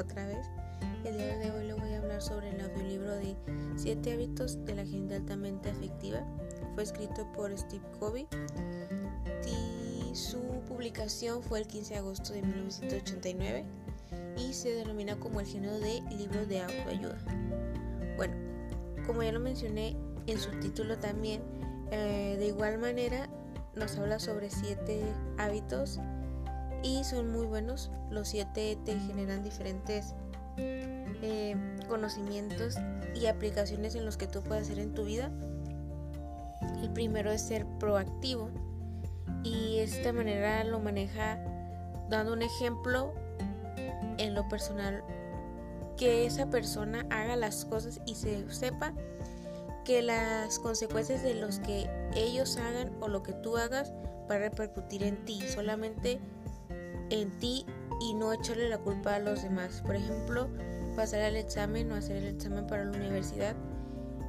otra vez. El día de hoy le voy a hablar sobre el audiolibro de 7 hábitos de la gente altamente afectiva. Fue escrito por Steve Covey y su publicación fue el 15 de agosto de 1989 y se denomina como el género de libro de autoayuda. Bueno, como ya lo mencioné en su título también, eh, de igual manera nos habla sobre 7 hábitos y son muy buenos. Los siete te generan diferentes eh, conocimientos y aplicaciones en los que tú puedes hacer en tu vida. El primero es ser proactivo y esta manera lo maneja dando un ejemplo en lo personal que esa persona haga las cosas y se sepa que las consecuencias de los que ellos hagan o lo que tú hagas va a repercutir en ti. Solamente en ti y no echarle la culpa a los demás. Por ejemplo, pasar el examen o hacer el examen para la universidad.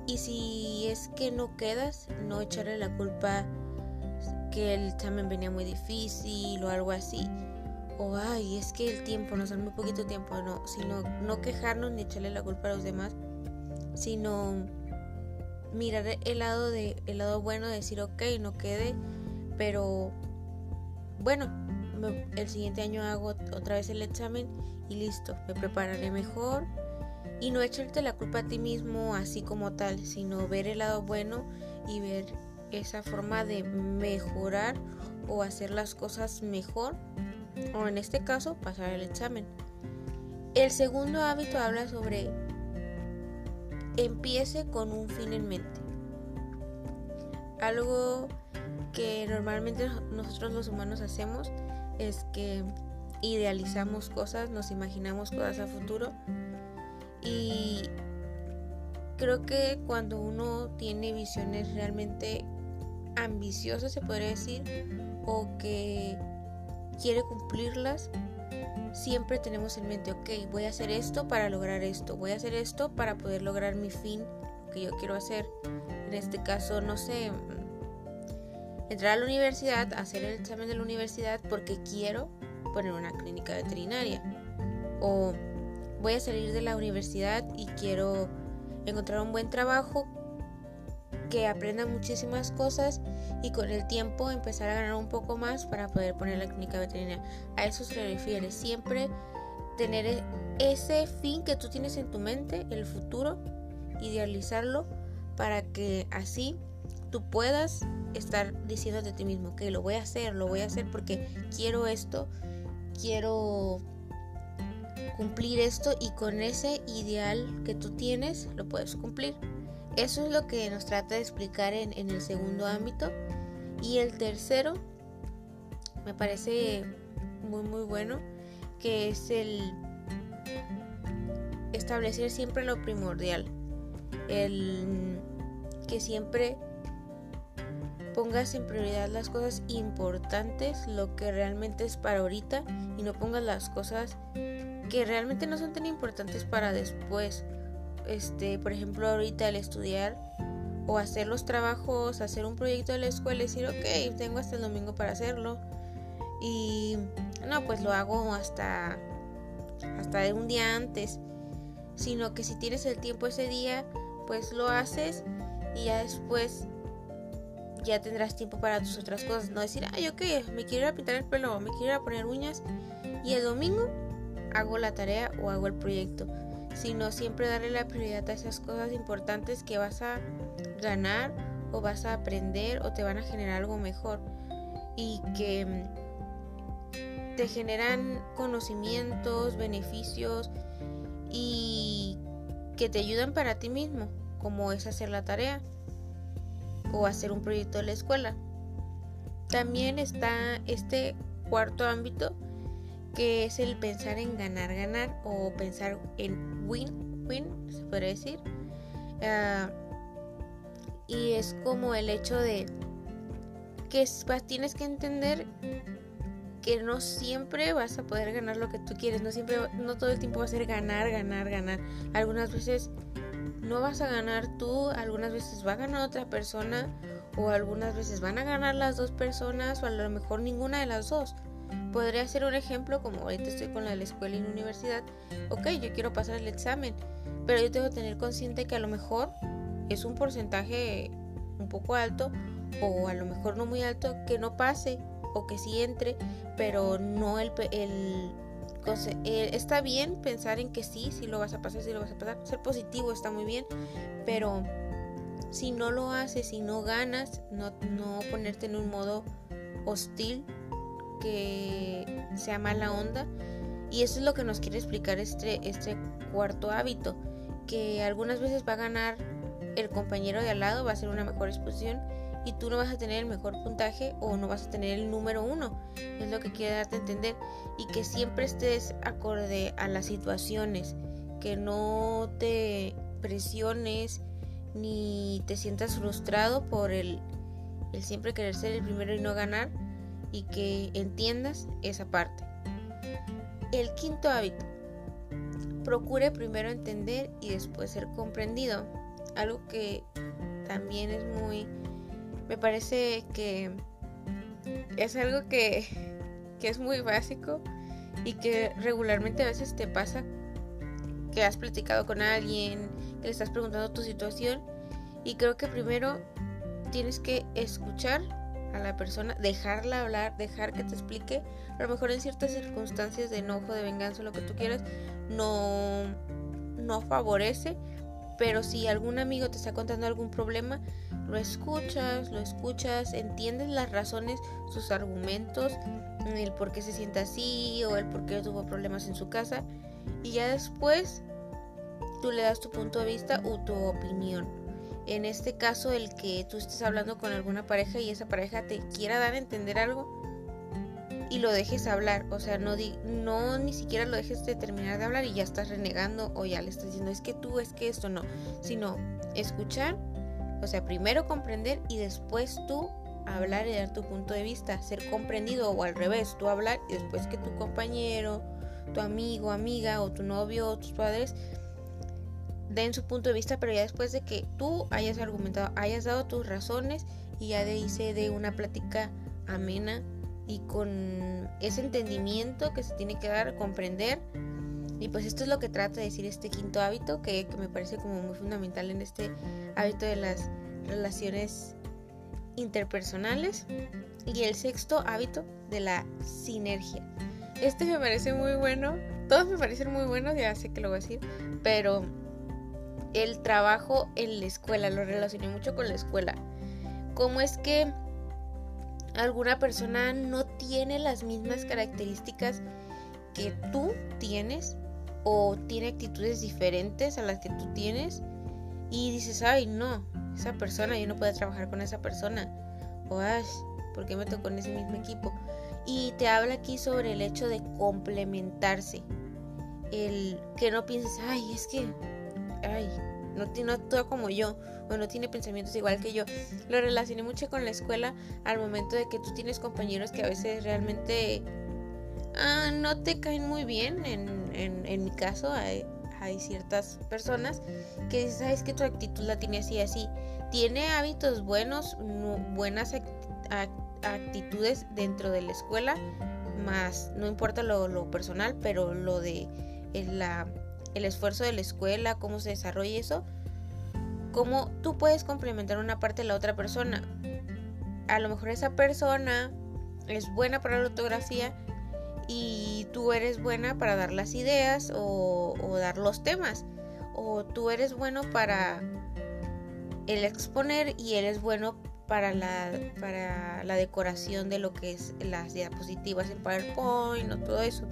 Y si es que no quedas, no echarle la culpa que el examen venía muy difícil o algo así. O ay, es que el tiempo, nos da muy poquito tiempo, no, sino no quejarnos ni echarle la culpa a los demás, sino mirar el lado de el lado bueno, decir ok, no quede, pero bueno, el siguiente año hago otra vez el examen y listo, me prepararé mejor y no echarte la culpa a ti mismo así como tal, sino ver el lado bueno y ver esa forma de mejorar o hacer las cosas mejor o en este caso pasar el examen. El segundo hábito habla sobre empiece con un fin en mente. Algo que normalmente nosotros los humanos hacemos es que idealizamos cosas, nos imaginamos cosas a futuro y creo que cuando uno tiene visiones realmente ambiciosas, se podría decir, o que quiere cumplirlas, siempre tenemos en mente, ok, voy a hacer esto para lograr esto, voy a hacer esto para poder lograr mi fin, que yo quiero hacer. En este caso, no sé, entrar a la universidad, hacer el examen de la universidad porque quiero poner una clínica veterinaria. O voy a salir de la universidad y quiero encontrar un buen trabajo que aprenda muchísimas cosas y con el tiempo empezar a ganar un poco más para poder poner la clínica veterinaria. A eso se refiere. Siempre tener e-, ese fin que tú tienes en tu mente, el futuro, idealizarlo para que así tú puedas estar diciendo de ti mismo que lo voy a hacer, lo voy a hacer porque quiero esto, quiero cumplir esto y con ese ideal que tú tienes lo puedes cumplir. Eso es lo que nos trata de explicar en, en el segundo ámbito. Y el tercero me parece muy muy bueno, que es el establecer siempre lo primordial. El que siempre pongas en prioridad las cosas importantes, lo que realmente es para ahorita y no pongas las cosas que realmente no son tan importantes para después. Este, por ejemplo, ahorita el estudiar o hacer los trabajos, hacer un proyecto de la escuela decir, ok, tengo hasta el domingo para hacerlo. Y no, pues lo hago hasta hasta un día antes, sino que si tienes el tiempo ese día, pues lo haces y ya después ya tendrás tiempo para tus otras cosas. No decir, ay, ok, me quiero ir a pintar el pelo, me quiero ir a poner uñas y el domingo hago la tarea o hago el proyecto. Sino siempre darle la prioridad a esas cosas importantes que vas a ganar o vas a aprender o te van a generar algo mejor. Y que mm, te generan conocimientos, beneficios y que te ayudan para ti mismo, como es hacer la tarea o hacer un proyecto de la escuela. También está este cuarto ámbito que es el pensar en ganar, ganar o pensar en win, win, se podría decir. Ah, y es como el hecho de que tienes que entender que no siempre vas a poder ganar lo que tú quieres, no siempre, no todo el tiempo va a ser ganar, ganar, ganar. Algunas veces no vas a ganar tú, algunas veces va a ganar otra persona o algunas veces van a ganar las dos personas o a lo mejor ninguna de las dos. Podría ser un ejemplo, como ahorita estoy con la, la escuela y la universidad. Ok, yo quiero pasar el examen, pero yo tengo que tener consciente que a lo mejor es un porcentaje un poco alto o a lo mejor no muy alto que no pase o que sí entre, pero no el, el, está bien pensar en que sí, si lo vas a pasar, si lo vas a pasar, ser positivo está muy bien, pero si no lo haces, si no ganas, no, no ponerte en un modo hostil que sea mala onda. Y eso es lo que nos quiere explicar este, este cuarto hábito, que algunas veces va a ganar el compañero de al lado, va a ser una mejor exposición y tú no vas a tener el mejor puntaje o no vas a tener el número uno. Es lo que quiere darte a entender. Y que siempre estés acorde a las situaciones, que no te presiones ni te sientas frustrado por el, el siempre querer ser el primero y no ganar y que entiendas esa parte. El quinto hábito. Procure primero entender y después ser comprendido. Algo que también es muy me parece que es algo que, es muy básico y que regularmente a veces te pasa que has platicado con alguien, que le estás preguntando tu situación y creo que primero tienes que escuchar a la persona, dejarla hablar, dejar que te explique. A lo mejor en ciertas circunstancias de enojo, de venganza, lo que tú quieras, no, no favorece, pero si algún amigo te está contando algún problema, lo escuchas, lo escuchas, entiendes las razones, sus argumentos, el por qué se siente así o el por qué tuvo problemas en su casa y ya después tú le das tu punto de vista o tu opinión. En este caso, el que tú estés hablando con alguna pareja y esa pareja te quiera dar a entender algo y lo dejes hablar, o sea, no, no ni siquiera lo dejes de terminar de hablar y ya estás renegando o ya le estás diciendo es que tú, es que esto no, sino escuchar o sea, primero comprender y después tú hablar y dar tu punto de vista, ser comprendido o al revés, tú hablar y después que tu compañero, tu amigo, amiga o tu novio o tus padres den su punto de vista, pero ya después de que tú hayas argumentado, hayas dado tus razones y ya de se dé una plática amena y con ese entendimiento que se tiene que dar, comprender. Y pues esto es lo que trata de decir este quinto hábito, que, que me parece como muy fundamental en este hábito de las relaciones interpersonales. Y el sexto hábito de la sinergia. Este me parece muy bueno. Todos me parecen muy buenos, ya sé que lo voy a decir. Pero el trabajo en la escuela, lo relacioné mucho con la escuela. ¿Cómo es que alguna persona no tiene las mismas características que tú tienes o tiene actitudes diferentes a las que tú tienes? y dices, ay, no, esa persona, yo no puedo trabajar con esa persona. O, ay, ¿por qué me tocó en ese mismo equipo? Y te habla aquí sobre el hecho de complementarse. El que no pienses, ay, es que, ay, no, no actúa como yo o no tiene pensamientos igual que yo. Lo relacioné mucho con la escuela al momento de que tú tienes compañeros que a veces realmente ah, no te caen muy bien. En, en, mi caso, hay, ciertas personas que dices, sabes que tu actitud la tiene así así. Tiene hábitos buenos, buenas actitudes dentro de la escuela, más no importa lo, personal, pero lo de el, el esfuerzo de la escuela, cómo se desarrolla eso, cómo tú puedes complementar una parte de la otra persona. A lo mejor esa persona es buena para la ortografía, y tú eres buena para dar las ideas o, dar los temas o tú eres bueno para el exponer y eres bueno para la, para la decoración de lo que es las diapositivas en PowerPoint o todo eso.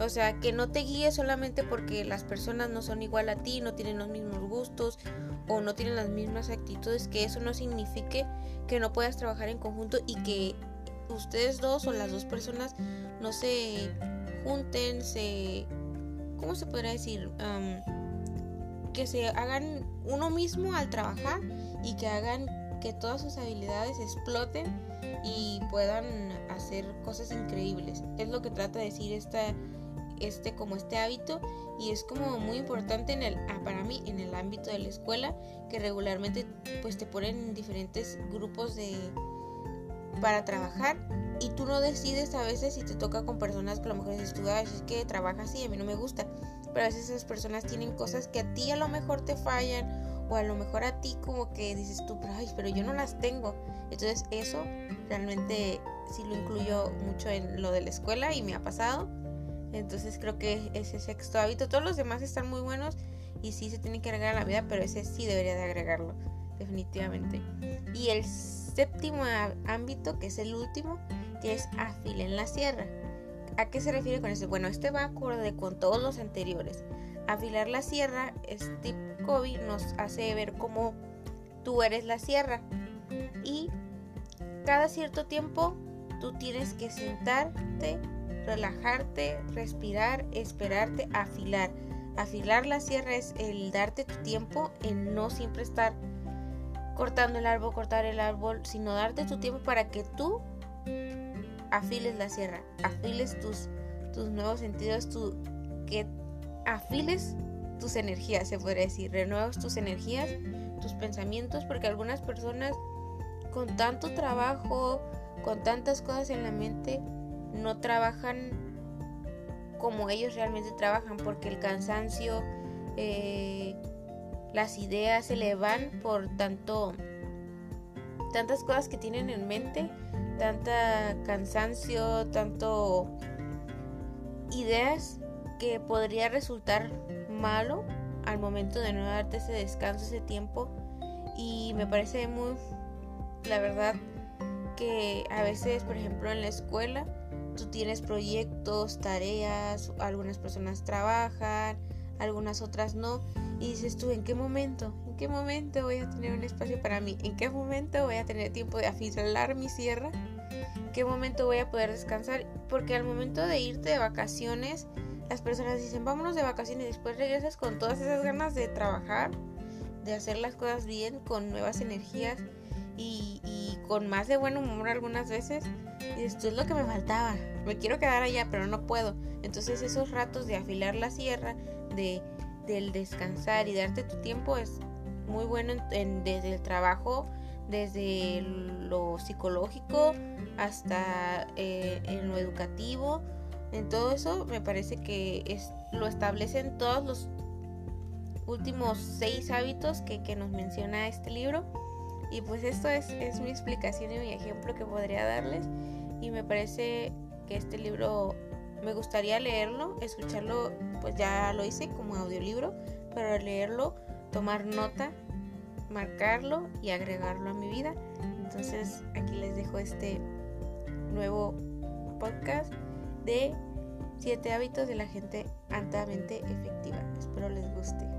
O sea, que no te guíes solamente porque las personas no son igual a ti, no tienen los mismos gustos o no tienen las mismas actitudes, que eso no signifique que no puedas trabajar en conjunto y que ustedes dos o las dos personas no se junten, se... ¿Cómo se podría decir? que se hagan uno mismo al trabajar y que hagan que todas sus habilidades exploten y puedan hacer cosas increíbles. Es lo que trata de decir esta, este como este hábito y es como muy importante en el ah, para mí en el ámbito de la escuela que regularmente pues te ponen en diferentes grupos de para trabajar y tú no decides a veces si te toca con personas que a lo mejor dices tú, es que trabajas así, a mí no me gusta. Pero a veces esas personas tienen cosas que a ti a lo mejor te fallan o a lo mejor a ti como que dices tú, pero, ay, pero yo no las tengo. Entonces eso realmente sí lo incluyo mucho en lo de la escuela y me ha pasado. Entonces creo que ese sexto hábito, todos los demás están muy buenos y sí se tienen que agregar a la vida, pero ese sí debería de agregarlo, definitivamente. Y el séptimo ámbito, que es el último, que es afilen la sierra. ¿A qué se refiere con eso? Bueno, este va acorde con todos los anteriores. Afilar la sierra, Steve Covey nos hace ver cómo tú eres la sierra. Y cada cierto tiempo tú tienes que sentarte, relajarte, respirar, esperarte, afilar. Afilar la sierra es el darte tu tiempo en no siempre estar cortando el árbol, cortar el árbol, sino darte tu tiempo para que tú afiles la sierra, afiles tus, tus nuevos sentidos, tu, que afiles tus energías, se podría decir, renuevas tus energías, tus pensamientos, porque algunas personas con tanto trabajo, con tantas cosas en la mente, no trabajan como ellos realmente trabajan, porque el cansancio, eh, las ideas se le van por tanto, tantas cosas que tienen en mente, tanta cansancio, tanto ideas que podría resultar malo al momento de no darte ese descanso, ese tiempo. Y me parece muy, la verdad, que a veces, por ejemplo, en la escuela, tú tienes proyectos, tareas, algunas personas trabajan, algunas otras no. Y dices tú, ¿en qué momento? ¿En qué momento voy a tener un espacio para mí? ¿En qué momento voy a tener tiempo de afilar mi sierra? ¿En qué momento voy a poder descansar? Porque al momento de irte de vacaciones, las personas dicen, vámonos de vacaciones y después regresas con todas esas ganas de trabajar, de hacer las cosas bien, con nuevas energías y, con más de buen humor algunas veces. Y esto es lo que me faltaba. Me quiero quedar allá, pero no puedo. Entonces esos ratos de afilar la sierra, de del descansar y darte tu tiempo es muy bueno desde el trabajo, desde lo psicológico hasta eh, en lo educativo. En todo eso me parece que es, lo establecen todos los últimos seis hábitos que, que nos menciona este libro. Y pues esto es, es mi explicación y mi ejemplo que podría darles. Y me parece que este libro me gustaría leerlo, escucharlo, pues ya lo hice como audiolibro, pero leerlo, tomar nota, marcarlo y agregarlo a mi vida. Entonces aquí les dejo este nuevo podcast de 7 hábitos de la gente altamente efectiva. Espero les guste.